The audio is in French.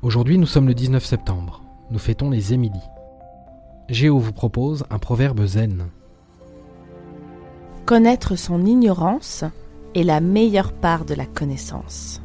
Aujourd'hui, nous sommes le 19 septembre. Nous fêtons les Émilies. Géo vous propose un proverbe zen. Connaître son ignorance est la meilleure part de la connaissance.